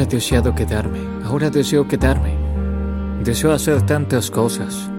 Hubiera deseado quedarme, ahora deseo quedarme. Deseo hacer tantas cosas.